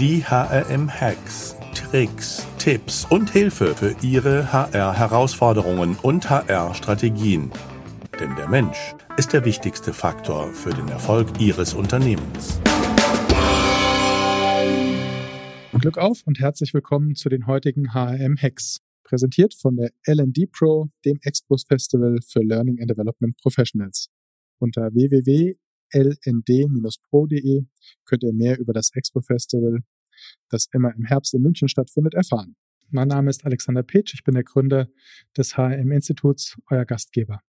Die HRM-Hacks, Tricks, Tipps und Hilfe für Ihre HR-Herausforderungen und HR-Strategien. Denn der Mensch ist der wichtigste Faktor für den Erfolg Ihres Unternehmens. Glück auf und herzlich willkommen zu den heutigen HRM-Hacks, präsentiert von der LD Pro, dem Expos Festival für Learning and Development Professionals. Unter www lnd-pro.de könnt ihr mehr über das Expo Festival, das immer im Herbst in München stattfindet, erfahren. Mein Name ist Alexander Petsch, ich bin der Gründer des HRM-Instituts, euer Gastgeber.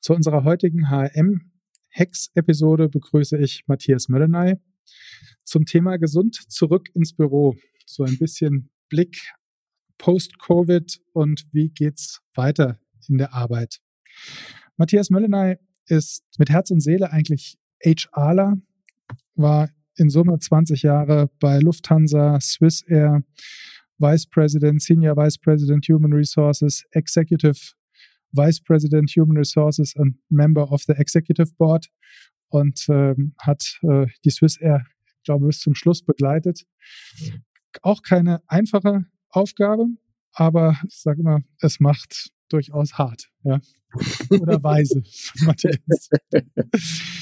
Zu unserer heutigen HRM-Hex-Episode begrüße ich Matthias Möllenay zum Thema Gesund zurück ins Büro. So ein bisschen Blick post-Covid und wie geht's weiter in der Arbeit. Matthias Möllenay ist mit Herz und Seele eigentlich HRler, war in Summe 20 Jahre bei Lufthansa, Swiss Air, Vice President, Senior Vice President Human Resources, Executive Vice President Human Resources und Member of the Executive Board und ähm, hat äh, die Swiss Air, glaube, bis zum Schluss begleitet. Auch keine einfache Aufgabe, aber ich sage immer, es macht durchaus hart, ja. Oder weise, Matthias.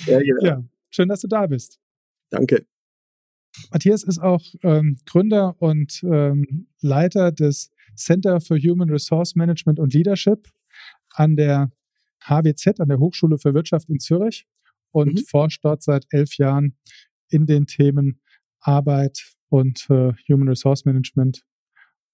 ja, genau. ja, schön, dass du da bist. Danke. Matthias ist auch ähm, Gründer und ähm, Leiter des Center for Human Resource Management und Leadership an der HWZ, an der Hochschule für Wirtschaft in Zürich und mhm. forscht dort seit elf Jahren in den Themen Arbeit und äh, Human Resource Management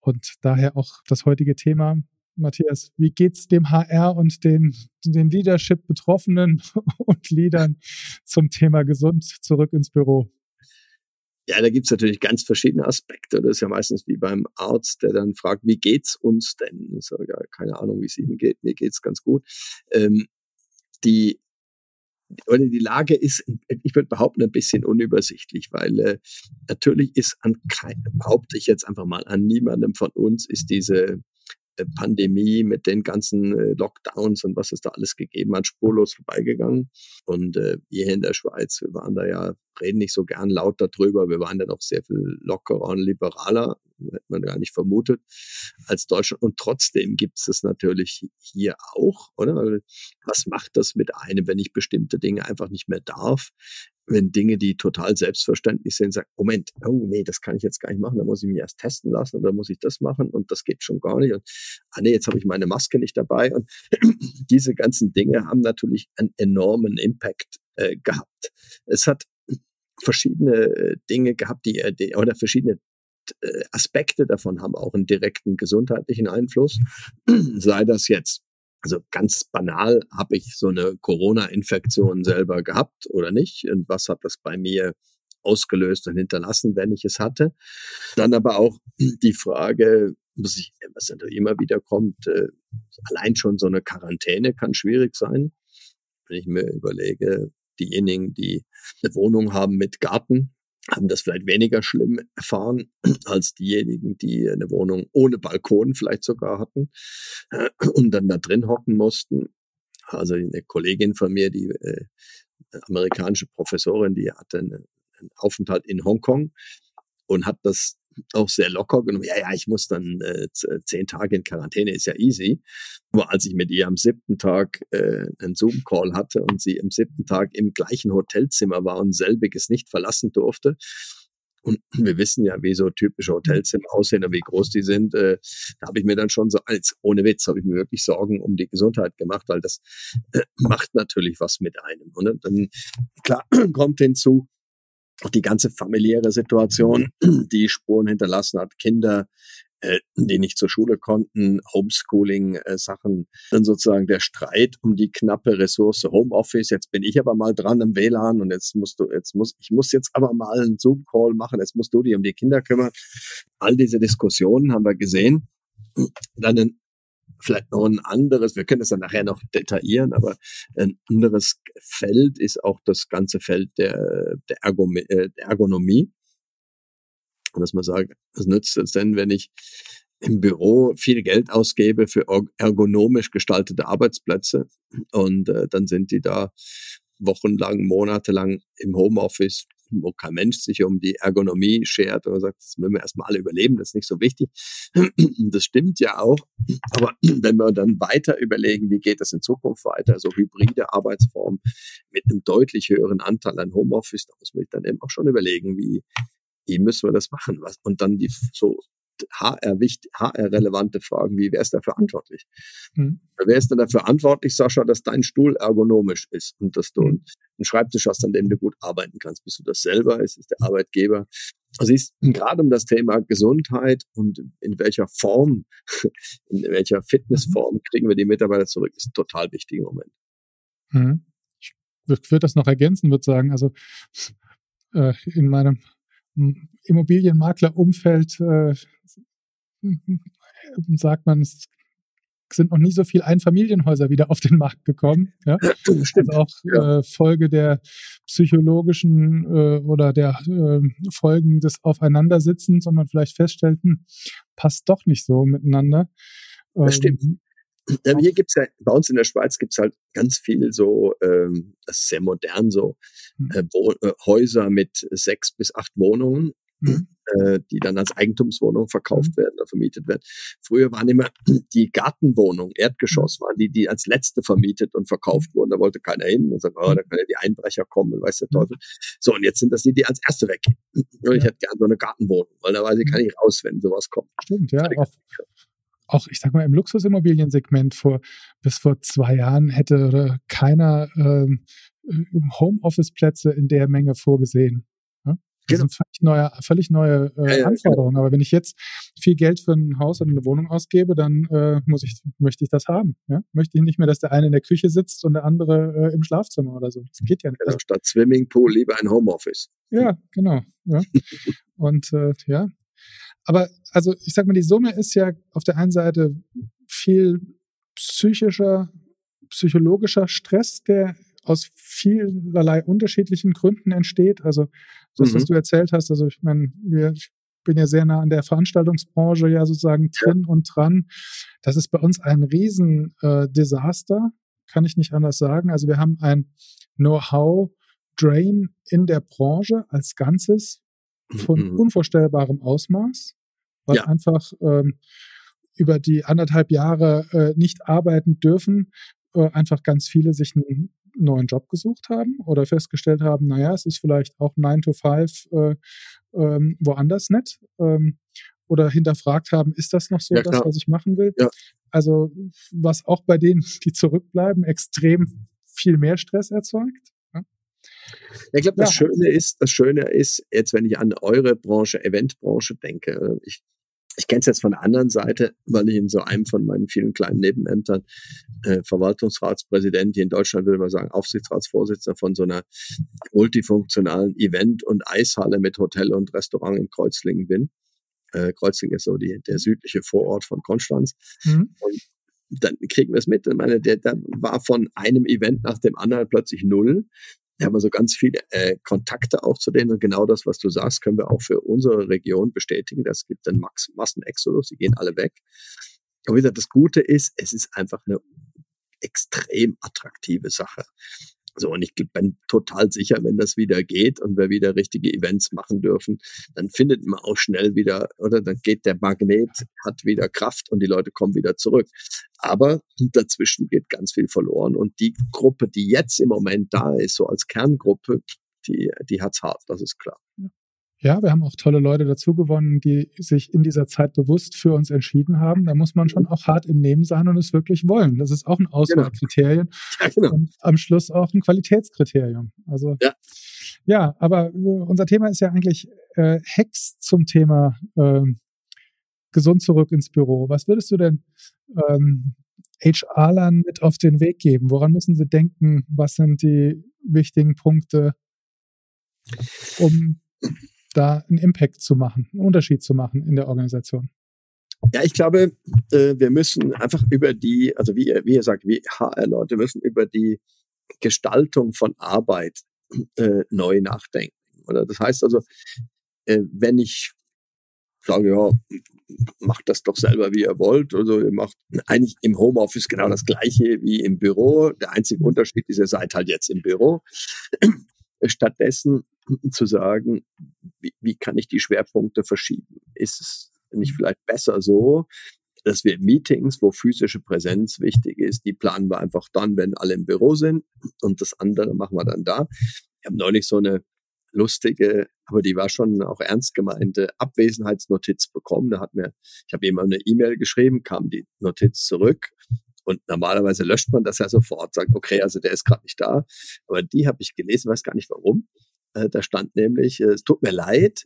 und daher auch das heutige Thema Matthias, wie geht's dem HR und den, den Leadership-Betroffenen und Leadern zum Thema gesund zurück ins Büro? Ja, da gibt's natürlich ganz verschiedene Aspekte. Das ist ja meistens wie beim Arzt, der dann fragt, wie geht's uns denn? Ich sage, ja, keine Ahnung, wie es Ihnen geht. Mir geht's ganz gut. Ähm, die oder die Lage ist, ich würde behaupten, ein bisschen unübersichtlich, weil äh, natürlich ist an keinem, behaupte ich jetzt einfach mal, an niemandem von uns ist diese Pandemie mit den ganzen äh, Lockdowns und was es da alles gegeben hat, spurlos vorbeigegangen. Und äh, hier in der Schweiz, wir waren da ja, reden nicht so gern laut darüber, wir waren da noch sehr viel lockerer und liberaler, hätte man gar nicht vermutet, als Deutschland. Und trotzdem gibt es das natürlich hier auch, oder? Was macht das mit einem, wenn ich bestimmte Dinge einfach nicht mehr darf? wenn Dinge, die total selbstverständlich sind, sagt, Moment, oh nee, das kann ich jetzt gar nicht machen, da muss ich mich erst testen lassen oder muss ich das machen und das geht schon gar nicht und ah nee, jetzt habe ich meine Maske nicht dabei und diese ganzen Dinge haben natürlich einen enormen Impact äh, gehabt. Es hat verschiedene äh, Dinge gehabt, die, äh, die oder verschiedene äh, Aspekte davon haben auch einen direkten gesundheitlichen Einfluss, sei das jetzt also ganz banal, habe ich so eine Corona-Infektion selber gehabt oder nicht? Und was hat das bei mir ausgelöst und hinterlassen, wenn ich es hatte? Dann aber auch die Frage, muss ich, was natürlich immer wieder kommt, äh, allein schon so eine Quarantäne kann schwierig sein. Wenn ich mir überlege, diejenigen, die eine Wohnung haben mit Garten, haben das vielleicht weniger schlimm erfahren als diejenigen, die eine Wohnung ohne Balkon vielleicht sogar hatten und dann da drin hocken mussten. Also eine Kollegin von mir, die äh, amerikanische Professorin, die hatte einen Aufenthalt in Hongkong und hat das auch sehr locker genommen. Ja, ja, ich muss dann äh, zehn Tage in Quarantäne, ist ja easy. Nur als ich mit ihr am siebten Tag äh, einen Zoom-Call hatte und sie am siebten Tag im gleichen Hotelzimmer war und selbiges nicht verlassen durfte, und wir wissen ja, wie so typische Hotelzimmer aussehen und wie groß die sind. Äh, da habe ich mir dann schon so, als ohne Witz, habe ich mir wirklich Sorgen um die Gesundheit gemacht, weil das äh, macht natürlich was mit einem. Und dann, klar, kommt hinzu, die ganze familiäre Situation, die Spuren hinterlassen hat, Kinder, äh, die nicht zur Schule konnten, Homeschooling-Sachen, äh, dann sozusagen der Streit um die knappe Ressource Homeoffice. Jetzt bin ich aber mal dran im WLAN und jetzt musst du, jetzt muss, ich muss jetzt aber mal einen Zoom-Call machen, jetzt musst du dich um die Kinder kümmern. All diese Diskussionen haben wir gesehen. Dann ein vielleicht noch ein anderes, wir können das dann nachher noch detaillieren, aber ein anderes Feld ist auch das ganze Feld der, der, Ergonomie, äh, der Ergonomie. Und dass man sagt, was nützt es denn, wenn ich im Büro viel Geld ausgebe für ergonomisch gestaltete Arbeitsplätze und äh, dann sind die da wochenlang, monatelang im Homeoffice wo kein Mensch sich um die Ergonomie schert oder sagt, das müssen wir erstmal alle überleben, das ist nicht so wichtig. Das stimmt ja auch. Aber wenn wir dann weiter überlegen, wie geht das in Zukunft weiter, so hybride Arbeitsformen mit einem deutlich höheren Anteil an Homeoffice, da muss man sich dann eben auch schon überlegen, wie, wie müssen wir das machen? Was, und dann die so HR-relevante Fragen, wie wer ist da verantwortlich? Mhm. Wer ist denn dafür verantwortlich, Sascha, dass dein Stuhl ergonomisch ist und dass du mhm. einen Schreibtisch hast, an dem du gut arbeiten kannst? Bist du das selber? Ist es der Arbeitgeber? Also ist gerade um das Thema Gesundheit und in welcher Form, in welcher Fitnessform mhm. kriegen wir die Mitarbeiter zurück, ist ein total wichtiger Moment. Mhm. Ich würde das noch ergänzen, würde sagen, also äh, in meinem Immobilienmaklerumfeld äh, sagt man, es sind noch nie so viele Einfamilienhäuser wieder auf den Markt gekommen. Ja? Stimmt. Also auch ja. äh, Folge der psychologischen äh, oder der äh, Folgen des Aufeinandersitzens und man vielleicht feststellt, hm, passt doch nicht so miteinander. Das stimmt. Ähm, hier gibt's ja, bei uns in der Schweiz gibt's halt ganz viel so, ähm, das ist sehr modern, so hm. äh, äh, Häuser mit sechs bis acht Wohnungen, mhm. äh, die dann als Eigentumswohnung verkauft mhm. werden oder vermietet werden. Früher waren immer die Gartenwohnungen, Erdgeschoss mhm. waren die, die als letzte vermietet und verkauft wurden. Da wollte keiner hin und sagt, oh, da können ja die Einbrecher kommen, weiß der Teufel. So, und jetzt sind das die, die als erste weggehen. Und ich hätte gerne so eine Gartenwohnung, weil da weiß ich, kann ich raus, wenn sowas kommt. Stimmt, ja. Auch, ich sag mal, im Luxusimmobiliensegment vor, bis vor zwei Jahren hätte keiner ähm, Homeoffice-Plätze in der Menge vorgesehen. Das genau. sind völlig neue, völlig neue äh, ja, ja, Anforderungen. Genau. Aber wenn ich jetzt viel Geld für ein Haus oder eine Wohnung ausgebe, dann äh, muss ich, möchte ich das haben. Ja? Möchte ich nicht mehr, dass der eine in der Küche sitzt und der andere äh, im Schlafzimmer oder so. Das geht ja nicht. Also statt Swimmingpool lieber ein Homeoffice. Ja, genau. Ja. und äh, ja, aber also ich sag mal, die Summe ist ja auf der einen Seite viel psychischer, psychologischer Stress, der aus vielerlei unterschiedlichen Gründen entsteht. Also das, mhm. was du erzählt hast, also ich meine, ich bin ja sehr nah an der Veranstaltungsbranche ja sozusagen drin ja. und dran. Das ist bei uns ein Riesendesaster, äh, kann ich nicht anders sagen. Also wir haben ein Know-how-Drain in der Branche als Ganzes von mhm. unvorstellbarem Ausmaß, weil ja. einfach ähm, über die anderthalb Jahre äh, nicht arbeiten dürfen, äh, einfach ganz viele sich einen neuen Job gesucht haben oder festgestellt haben, naja, es ist vielleicht auch 9 to 5 äh, ähm, woanders nett. Ähm, oder hinterfragt haben, ist das noch so ja, das, was ich machen will? Ja. Also was auch bei denen, die zurückbleiben, extrem viel mehr Stress erzeugt. Ich glaube, das ja. Schöne ist, das Schöne ist, jetzt wenn ich an eure Branche, Eventbranche denke, ich, ich kenne es jetzt von der anderen Seite, weil ich in so einem von meinen vielen kleinen Nebenämtern äh, Verwaltungsratspräsident, hier in Deutschland würde man sagen Aufsichtsratsvorsitzender von so einer multifunktionalen Event- und Eishalle mit Hotel und Restaurant in Kreuzlingen bin. Äh, Kreuzlingen ist so die, der südliche Vorort von Konstanz. Mhm. Und dann kriegen wir es mit. Ich meine, der, der war von einem Event nach dem anderen plötzlich null. Wir haben also ganz viele äh, Kontakte auch zu denen und genau das, was du sagst, können wir auch für unsere Region bestätigen. Das gibt einen Max Massenexodus, die gehen alle weg. Aber wieder das Gute ist, es ist einfach eine extrem attraktive Sache. So, und ich bin total sicher, wenn das wieder geht und wir wieder richtige Events machen dürfen, dann findet man auch schnell wieder, oder dann geht der Magnet, hat wieder Kraft und die Leute kommen wieder zurück. Aber dazwischen geht ganz viel verloren. Und die Gruppe, die jetzt im Moment da ist, so als Kerngruppe, die, die hat's hart, das ist klar. Ja, wir haben auch tolle Leute dazu gewonnen, die sich in dieser Zeit bewusst für uns entschieden haben. Da muss man schon auch hart im Nehmen sein und es wirklich wollen. Das ist auch ein Auswahlkriterium. Genau. Ja, genau. Und am Schluss auch ein Qualitätskriterium. Also ja, ja aber unser Thema ist ja eigentlich äh, Hacks zum Thema äh, gesund zurück ins Büro. Was würdest du denn ähm, HR-Lern mit auf den Weg geben? Woran müssen sie denken? Was sind die wichtigen Punkte, um da einen Impact zu machen, einen Unterschied zu machen in der Organisation? Ja, ich glaube, äh, wir müssen einfach über die, also wie, wie ihr sagt, wie HR-Leute müssen über die Gestaltung von Arbeit äh, neu nachdenken. Oder das heißt also, äh, wenn ich sage, ja, macht das doch selber, wie ihr wollt. Also ihr macht eigentlich im Homeoffice genau das gleiche wie im Büro. Der einzige Unterschied ist, ihr seid halt jetzt im Büro. Stattdessen zu sagen, wie, wie kann ich die Schwerpunkte verschieben? Ist es nicht mhm. vielleicht besser so, dass wir Meetings, wo physische Präsenz wichtig ist, die planen wir einfach dann, wenn alle im Büro sind und das andere machen wir dann da. Ich habe neulich so eine lustige, aber die war schon auch ernst gemeinte Abwesenheitsnotiz bekommen. Da hat mir, ich habe jemand eine E-Mail geschrieben, kam die Notiz zurück und normalerweise löscht man das ja sofort, sagt, okay, also der ist gerade nicht da. Aber die habe ich gelesen, weiß gar nicht warum. Äh, da stand nämlich, äh, es tut mir leid,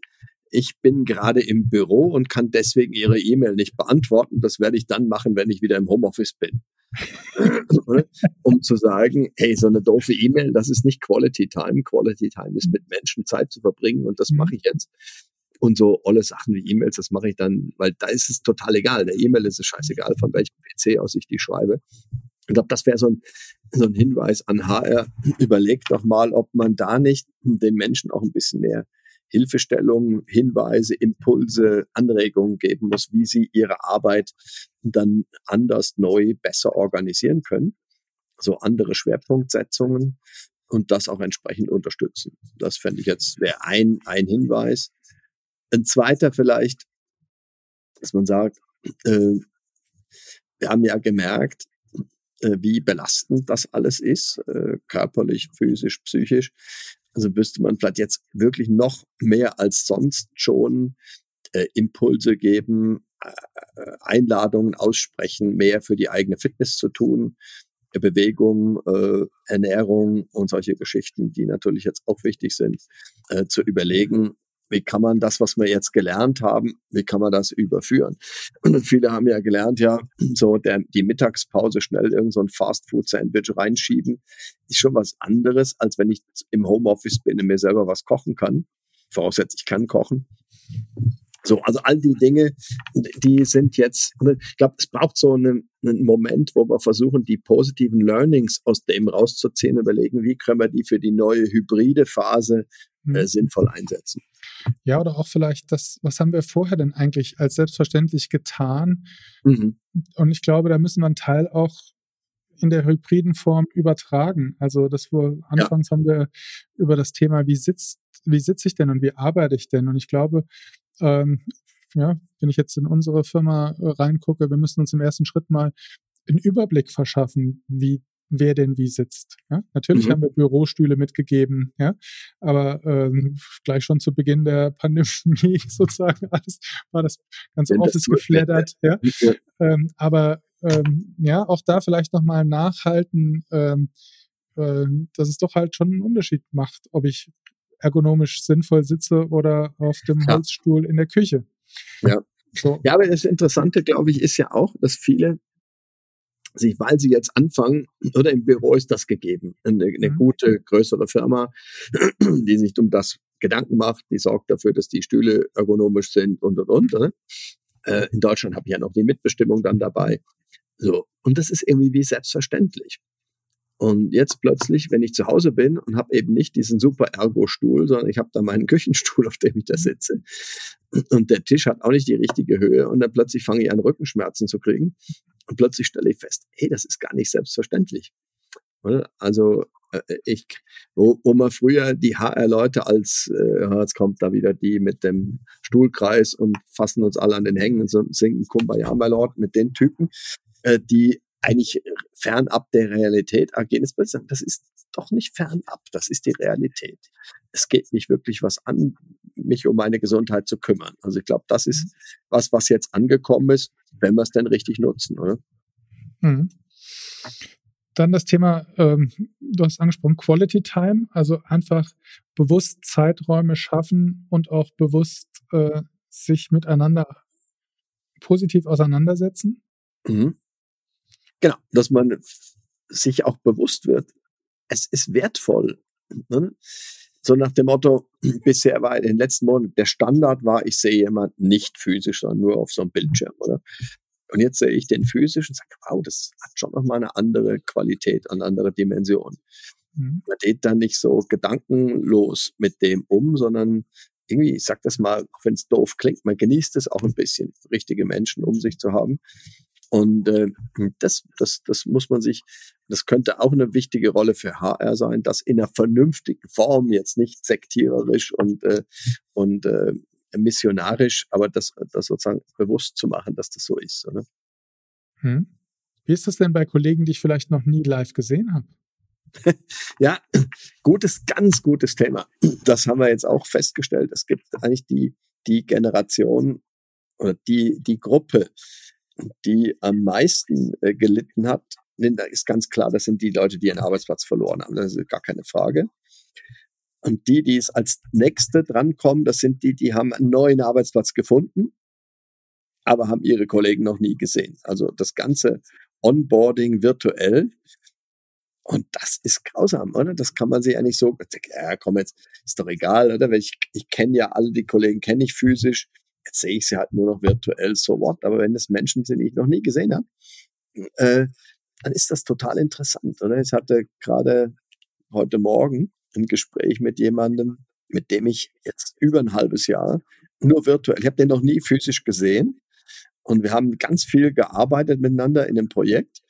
ich bin gerade im Büro und kann deswegen Ihre E-Mail nicht beantworten. Das werde ich dann machen, wenn ich wieder im Homeoffice bin. um zu sagen, hey, so eine doofe E-Mail, das ist nicht Quality Time. Quality Time ist mit Menschen Zeit zu verbringen und das mache ich jetzt. Und so olle Sachen wie E-Mails, das mache ich dann, weil da ist es total egal. Der E-Mail ist es scheißegal, von welchem PC aus ich die schreibe. Ich glaube, das wäre so ein, so ein Hinweis an HR. Überlegt doch mal, ob man da nicht den Menschen auch ein bisschen mehr Hilfestellungen, Hinweise, Impulse, Anregungen geben muss, wie sie ihre Arbeit dann anders, neu, besser organisieren können. So andere Schwerpunktsetzungen und das auch entsprechend unterstützen. Das fände ich jetzt wäre ein, ein Hinweis. Ein zweiter vielleicht, dass man sagt, äh, wir haben ja gemerkt, äh, wie belastend das alles ist, äh, körperlich, physisch, psychisch. Also müsste man vielleicht jetzt wirklich noch mehr als sonst schon äh, Impulse geben, äh, Einladungen aussprechen, mehr für die eigene Fitness zu tun, äh, Bewegung, äh, Ernährung und solche Geschichten, die natürlich jetzt auch wichtig sind, äh, zu überlegen, wie kann man das, was wir jetzt gelernt haben, wie kann man das überführen? Und viele haben ja gelernt, ja, so der, die Mittagspause schnell irgend so ein Fastfood-Sandwich reinschieben, ist schon was anderes, als wenn ich im Homeoffice bin und mir selber was kochen kann. Voraussetzt, ich kann kochen. So, also all die Dinge, die sind jetzt, ich glaube, es braucht so einen, einen, Moment, wo wir versuchen, die positiven Learnings aus dem rauszuziehen, überlegen, wie können wir die für die neue hybride Phase äh, mhm. sinnvoll einsetzen. Ja, oder auch vielleicht das, was haben wir vorher denn eigentlich als selbstverständlich getan? Mhm. Und ich glaube, da müssen wir einen Teil auch in der hybriden Form übertragen. Also das wo anfangs ja. haben wir über das Thema, wie sitzt, wie sitze ich denn und wie arbeite ich denn? Und ich glaube, ähm, ja, wenn ich jetzt in unsere Firma reingucke, wir müssen uns im ersten Schritt mal einen Überblick verschaffen, wie wer denn wie sitzt. Ja? Natürlich mhm. haben wir Bürostühle mitgegeben, ja, aber ähm, gleich schon zu Beginn der Pandemie sozusagen alles war das ganze ja, Office geflattert, ja. ja. Ähm, aber ähm, ja, auch da vielleicht nochmal nachhalten, ähm, äh, dass es doch halt schon einen Unterschied macht, ob ich ergonomisch sinnvoll sitze oder auf dem. Holzstuhl in der Küche. Ja. So. Ja, aber das Interessante, glaube ich, ist ja auch, dass viele sich, weil sie jetzt anfangen, oder im Büro ist das gegeben, eine, eine mhm. gute, größere Firma, die sich um das Gedanken macht, die sorgt dafür, dass die Stühle ergonomisch sind und und und. Ne? Äh, in Deutschland habe ich ja noch die Mitbestimmung dann dabei. So. Und das ist irgendwie wie selbstverständlich. Und jetzt plötzlich, wenn ich zu Hause bin und habe eben nicht diesen super Ergo-Stuhl, sondern ich habe da meinen Küchenstuhl, auf dem ich da sitze. Und der Tisch hat auch nicht die richtige Höhe. Und dann plötzlich fange ich an, Rückenschmerzen zu kriegen. Und plötzlich stelle ich fest, hey, das ist gar nicht selbstverständlich. Also äh, ich, wo, wo man früher die HR-Leute als, äh, jetzt kommt da wieder die mit dem Stuhlkreis und fassen uns alle an den Hängen und singen Kumbaya, my Lord, mit den Typen, äh, die eigentlich fernab der Realität agieren. Das ist doch nicht fernab, das ist die Realität. Es geht mich wirklich was an, mich um meine Gesundheit zu kümmern. Also ich glaube, das ist was, was jetzt angekommen ist, wenn wir es denn richtig nutzen, oder? Mhm. Dann das Thema, ähm, du hast angesprochen, Quality Time, also einfach bewusst Zeiträume schaffen und auch bewusst äh, sich miteinander positiv auseinandersetzen. Mhm. Genau, dass man sich auch bewusst wird, es ist wertvoll. Ne? So nach dem Motto, bisher war in den letzten Monaten der Standard war, ich sehe jemanden nicht physisch, sondern nur auf so einem Bildschirm, oder? Und jetzt sehe ich den physisch und sage, wow, das hat schon nochmal eine andere Qualität, eine andere Dimension. Mhm. Man geht dann nicht so gedankenlos mit dem um, sondern irgendwie, ich sag das mal, auch wenn es doof klingt, man genießt es auch ein bisschen, richtige Menschen um sich zu haben. Und äh, das, das, das muss man sich Das könnte auch eine wichtige Rolle für HR sein, das in einer vernünftigen Form, jetzt nicht sektiererisch und, äh, und äh, missionarisch, aber das, das sozusagen bewusst zu machen, dass das so ist. Oder? Hm. Wie ist das denn bei Kollegen, die ich vielleicht noch nie live gesehen habe? ja, gutes, ganz gutes Thema. Das haben wir jetzt auch festgestellt. Es gibt eigentlich die, die Generation oder die, die Gruppe, die am meisten äh, gelitten hat, da ist ganz klar, das sind die Leute, die ihren Arbeitsplatz verloren haben. Das ist gar keine Frage. Und die, die es als nächste drankommen, das sind die, die haben einen neuen Arbeitsplatz gefunden, aber haben ihre Kollegen noch nie gesehen. Also das ganze Onboarding virtuell. Und das ist grausam, oder? Das kann man sich eigentlich so, ja, komm jetzt, ist doch egal, oder? Ich, ich kenne ja alle die Kollegen, kenne ich physisch. Jetzt sehe ich sie halt nur noch virtuell, so what. Aber wenn es Menschen sind, die ich noch nie gesehen habe, äh, dann ist das total interessant, oder? Ich hatte gerade heute Morgen ein Gespräch mit jemandem, mit dem ich jetzt über ein halbes Jahr nur virtuell, ich habe den noch nie physisch gesehen und wir haben ganz viel gearbeitet miteinander in einem Projekt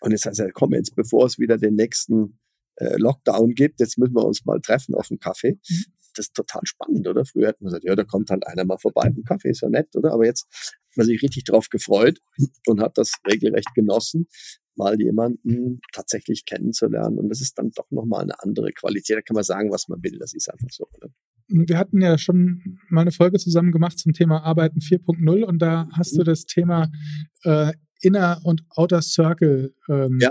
und jetzt heißt er, komm jetzt, bevor es wieder den nächsten äh, Lockdown gibt, jetzt müssen wir uns mal treffen auf einen Kaffee. Mhm. Das ist total spannend, oder? Früher hätten wir gesagt, ja, da kommt halt einer mal vorbei, ein Kaffee ist ja nett, oder? Aber jetzt hat man sich richtig drauf gefreut und hat das regelrecht genossen, mal jemanden tatsächlich kennenzulernen. Und das ist dann doch nochmal eine andere Qualität. Da kann man sagen, was man will. Das ist einfach so. Oder? Wir hatten ja schon mal eine Folge zusammen gemacht zum Thema Arbeiten 4.0 und da hast mhm. du das Thema äh, Inner und Outer Circle ähm, ja.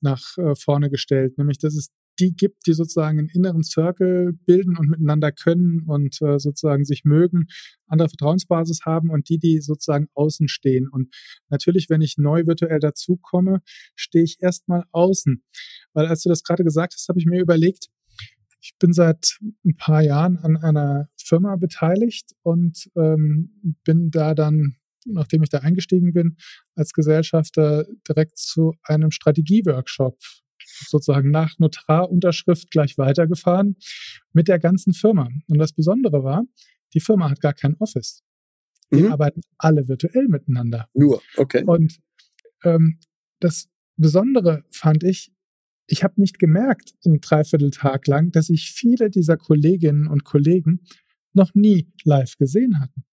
nach äh, vorne gestellt. Nämlich, dass es die gibt, die sozusagen einen inneren Circle bilden und miteinander können und äh, sozusagen sich mögen, andere Vertrauensbasis haben und die, die sozusagen außen stehen. Und natürlich, wenn ich neu virtuell dazukomme, stehe ich erstmal außen. Weil als du das gerade gesagt hast, habe ich mir überlegt, ich bin seit ein paar Jahren an einer Firma beteiligt und ähm, bin da dann, nachdem ich da eingestiegen bin, als Gesellschafter direkt zu einem Strategieworkshop sozusagen nach Notarunterschrift gleich weitergefahren mit der ganzen Firma. Und das Besondere war, die Firma hat gar kein Office. Die mhm. arbeiten alle virtuell miteinander. Nur, okay. Und ähm, das Besondere fand ich, ich habe nicht gemerkt, einen Dreivierteltag lang, dass ich viele dieser Kolleginnen und Kollegen noch nie live gesehen hatten.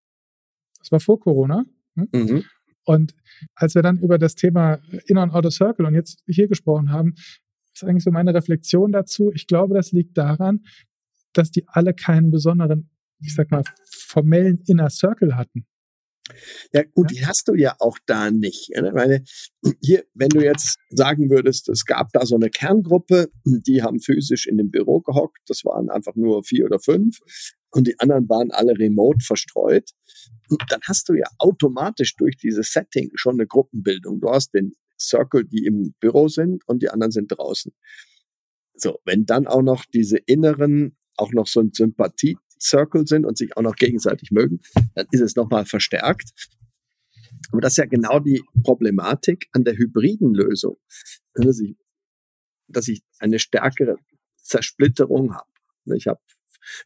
Das war vor Corona. Hm? Mhm. Und als wir dann über das Thema Inner und Outer Circle und jetzt hier gesprochen haben, ist eigentlich so meine Reflexion dazu. Ich glaube, das liegt daran, dass die alle keinen besonderen, ich sag mal, formellen Inner Circle hatten. Ja, gut, die hast du ja auch da nicht. Ich meine, hier, wenn du jetzt sagen würdest, es gab da so eine Kerngruppe, die haben physisch in dem Büro gehockt, das waren einfach nur vier oder fünf und die anderen waren alle remote verstreut, dann hast du ja automatisch durch dieses Setting schon eine Gruppenbildung. Du hast den Circle, die im Büro sind und die anderen sind draußen. So, wenn dann auch noch diese inneren, auch noch so ein Sympathie-Circle sind und sich auch noch gegenseitig mögen, dann ist es nochmal verstärkt. Aber das ist ja genau die Problematik an der hybriden Lösung, dass ich, dass ich eine stärkere Zersplitterung habe. Ich habe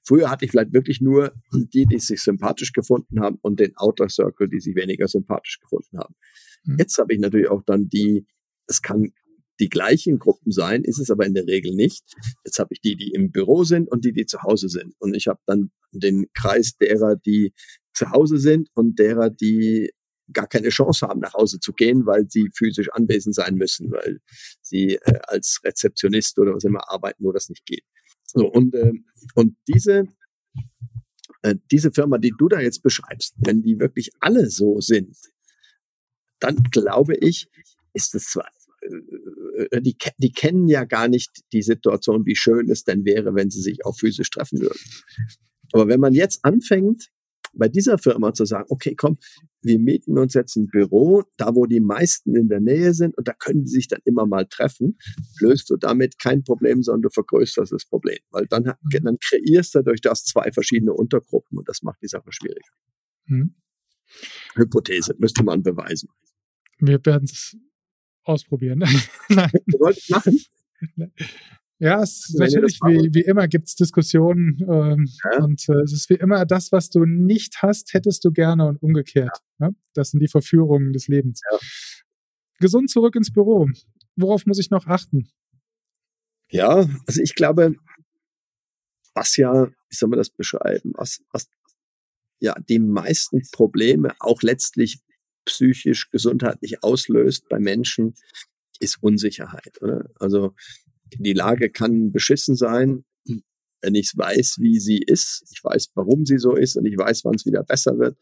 Früher hatte ich vielleicht wirklich nur die, die sich sympathisch gefunden haben und den Outer Circle, die sich weniger sympathisch gefunden haben. Mhm. Jetzt habe ich natürlich auch dann die, es kann die gleichen Gruppen sein, ist es aber in der Regel nicht. Jetzt habe ich die, die im Büro sind und die, die zu Hause sind. Und ich habe dann den Kreis derer, die zu Hause sind und derer, die gar keine Chance haben, nach Hause zu gehen, weil sie physisch anwesend sein müssen, weil sie äh, als Rezeptionist oder was immer arbeiten, wo das nicht geht. So, und, äh, und diese, äh, diese Firma, die du da jetzt beschreibst, wenn die wirklich alle so sind, dann glaube ich, ist es zwar, äh, die, die kennen ja gar nicht die Situation, wie schön es denn wäre, wenn sie sich auch physisch treffen würden. Aber wenn man jetzt anfängt, bei dieser Firma zu sagen, okay, komm, wir mieten uns jetzt ein Büro, da wo die meisten in der Nähe sind und da können die sich dann immer mal treffen, löst du damit kein Problem, sondern du vergrößerst das Problem, weil dann, mhm. dann kreierst du durch das zwei verschiedene Untergruppen und das macht die Sache schwierig. Mhm. Hypothese, müsste man beweisen. Wir werden es ausprobieren. Nein. Wir wollten machen. Ja, es ist natürlich, wie, wie immer gibt es Diskussionen ähm, ja. und äh, es ist wie immer, das, was du nicht hast, hättest du gerne und umgekehrt. Ja. Ne? Das sind die Verführungen des Lebens. Ja. Gesund zurück ins Büro. worauf muss ich noch achten? Ja, also ich glaube, was ja, wie soll man das beschreiben, was, was ja die meisten Probleme auch letztlich psychisch gesundheitlich auslöst bei Menschen, ist Unsicherheit. Oder? Also die Lage kann beschissen sein, wenn ich weiß, wie sie ist, ich weiß, warum sie so ist und ich weiß, wann es wieder besser wird,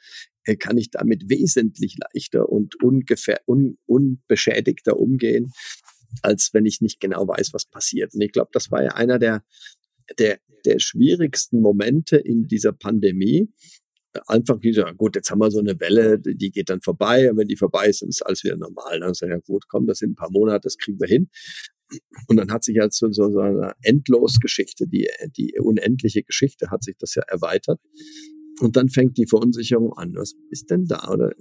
äh, kann ich damit wesentlich leichter und ungefähr un, unbeschädigter umgehen, als wenn ich nicht genau weiß, was passiert. Und ich glaube, das war ja einer der, der, der schwierigsten Momente in dieser Pandemie. Einfach dieser, gut, jetzt haben wir so eine Welle, die geht dann vorbei, und wenn die vorbei ist, dann ist alles wieder normal. Dann sage ich, ja gut, komm, das sind ein paar Monate, das kriegen wir hin. Und dann hat sich halt so, so, so eine Endlosgeschichte, die, die unendliche Geschichte hat sich das ja erweitert. Und dann fängt die Verunsicherung an. Was ist denn da? Oder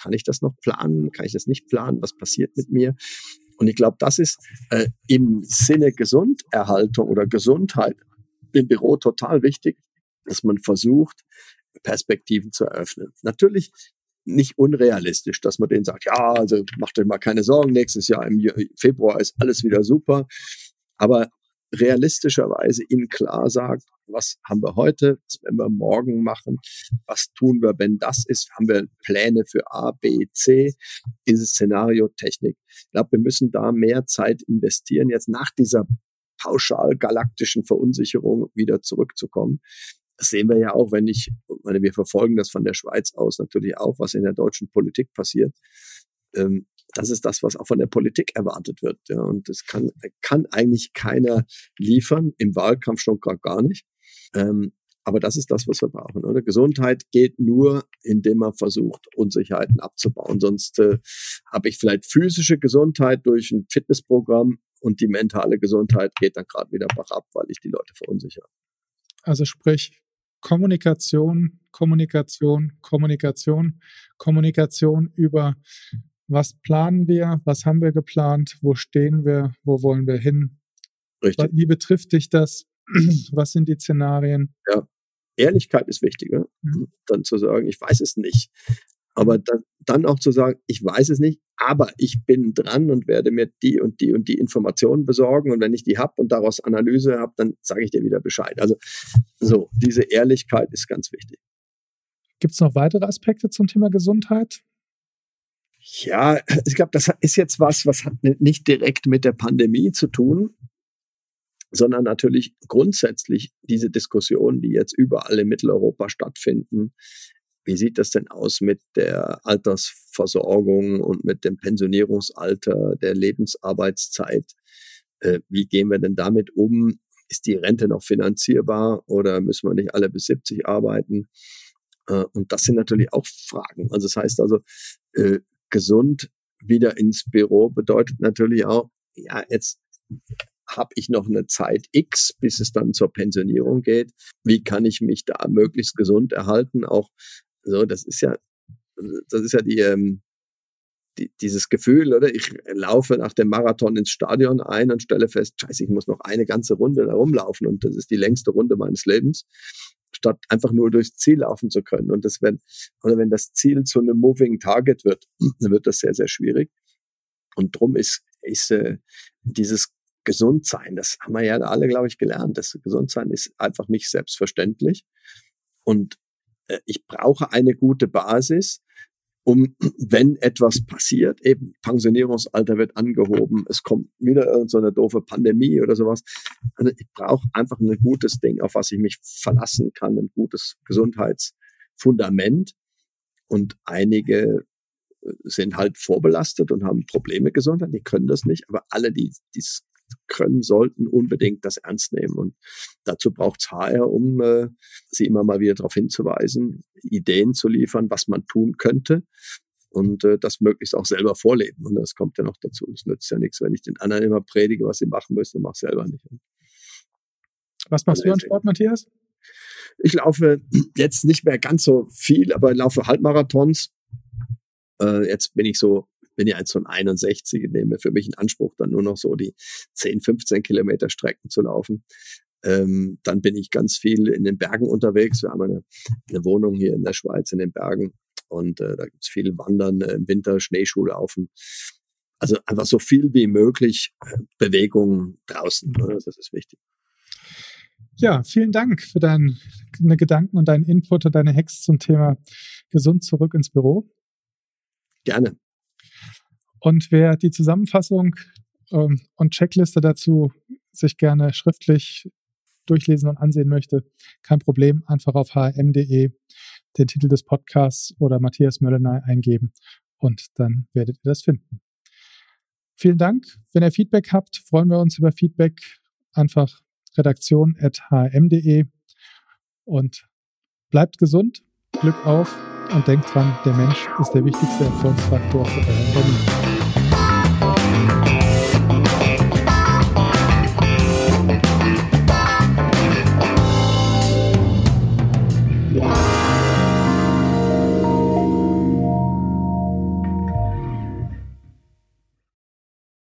kann ich das noch planen? Kann ich das nicht planen? Was passiert mit mir? Und ich glaube, das ist äh, im Sinne Gesunderhaltung oder Gesundheit im Büro total wichtig, dass man versucht, Perspektiven zu eröffnen. Natürlich nicht unrealistisch, dass man denen sagt, ja, also macht euch mal keine Sorgen, nächstes Jahr im Februar ist alles wieder super. Aber realistischerweise ihnen klar sagt, was haben wir heute, was werden wir morgen machen, was tun wir, wenn das ist, haben wir Pläne für A, B, C, diese Szenariotechnik. Ich glaube, wir müssen da mehr Zeit investieren, jetzt nach dieser pauschal galaktischen Verunsicherung wieder zurückzukommen. Das sehen wir ja auch, wenn ich, meine, wir verfolgen das von der Schweiz aus natürlich auch, was in der deutschen Politik passiert. Ähm, das ist das, was auch von der Politik erwartet wird. Ja. Und das kann, kann eigentlich keiner liefern, im Wahlkampf schon gar, gar nicht. Ähm, aber das ist das, was wir brauchen. Oder? Gesundheit geht nur, indem man versucht, Unsicherheiten abzubauen. Sonst äh, habe ich vielleicht physische Gesundheit durch ein Fitnessprogramm und die mentale Gesundheit geht dann gerade wieder ab, weil ich die Leute verunsichere. Also sprich Kommunikation, Kommunikation, Kommunikation, Kommunikation über was planen wir, was haben wir geplant, wo stehen wir, wo wollen wir hin. Richtig. Wie betrifft dich das? Was sind die Szenarien? Ja, Ehrlichkeit ist wichtiger, mhm. dann zu sagen, ich weiß es nicht. Aber dann, dann auch zu sagen, ich weiß es nicht, aber ich bin dran und werde mir die und die und die Informationen besorgen. Und wenn ich die habe und daraus Analyse habe, dann sage ich dir wieder Bescheid. Also so, diese Ehrlichkeit ist ganz wichtig. Gibt es noch weitere Aspekte zum Thema Gesundheit? Ja, ich glaube, das ist jetzt was, was hat nicht direkt mit der Pandemie zu tun, sondern natürlich grundsätzlich diese Diskussionen, die jetzt überall in Mitteleuropa stattfinden. Wie sieht das denn aus mit der Altersversorgung und mit dem Pensionierungsalter, der Lebensarbeitszeit? Äh, wie gehen wir denn damit um? Ist die Rente noch finanzierbar oder müssen wir nicht alle bis 70 arbeiten? Äh, und das sind natürlich auch Fragen. Also das heißt also, äh, gesund wieder ins Büro bedeutet natürlich auch, ja, jetzt habe ich noch eine Zeit X, bis es dann zur Pensionierung geht. Wie kann ich mich da möglichst gesund erhalten? Auch so, das ist ja, das ist ja die, ähm, die, dieses Gefühl, oder? Ich laufe nach dem Marathon ins Stadion ein und stelle fest, scheiße, ich muss noch eine ganze Runde da rumlaufen und das ist die längste Runde meines Lebens statt einfach nur durchs Ziel laufen zu können. Und das wenn, oder wenn das Ziel zu einem Moving Target wird, dann wird das sehr, sehr schwierig. Und drum ist, ist äh, dieses Gesundsein, das haben wir ja alle, glaube ich, gelernt. Das Gesundsein ist einfach nicht selbstverständlich. Und ich brauche eine gute Basis, um, wenn etwas passiert, eben Pensionierungsalter wird angehoben, es kommt wieder irgendeine so doofe Pandemie oder sowas. Also ich brauche einfach ein gutes Ding, auf was ich mich verlassen kann, ein gutes Gesundheitsfundament. Und einige äh, sind halt vorbelastet und haben Probleme Gesundheit, die können das nicht, aber alle, die es können, sollten unbedingt das ernst nehmen. Und dazu braucht es HR, um äh, sie immer mal wieder darauf hinzuweisen, Ideen zu liefern, was man tun könnte und äh, das möglichst auch selber vorleben. Und das kommt ja noch dazu. Es nützt ja nichts, wenn ich den anderen immer predige, was sie machen müssen und mache selber nicht. Was machst also, du an Sport, Matthias? Ich laufe jetzt nicht mehr ganz so viel, aber ich laufe Halbmarathons. Äh, jetzt bin ich so bin ja jetzt von 61, nehme für mich in Anspruch, dann nur noch so die 10, 15 Kilometer Strecken zu laufen. Ähm, dann bin ich ganz viel in den Bergen unterwegs. Wir haben eine, eine Wohnung hier in der Schweiz in den Bergen und äh, da gibt's viel Wandern äh, im Winter, Schneeschuhlaufen. Also einfach so viel wie möglich äh, Bewegung draußen. Das ist wichtig. Ja, vielen Dank für deine Gedanken und deinen Input und deine Hacks zum Thema gesund zurück ins Büro. Gerne. Und wer die Zusammenfassung ähm, und Checkliste dazu sich gerne schriftlich durchlesen und ansehen möchte, kein Problem, einfach auf hm.de den Titel des Podcasts oder Matthias Möllenay eingeben und dann werdet ihr das finden. Vielen Dank. Wenn ihr Feedback habt, freuen wir uns über Feedback. Einfach redaktion.hm.de und bleibt gesund, Glück auf und denkt dran, der Mensch ist der wichtigste Erfolgsfaktor für euer Unternehmen.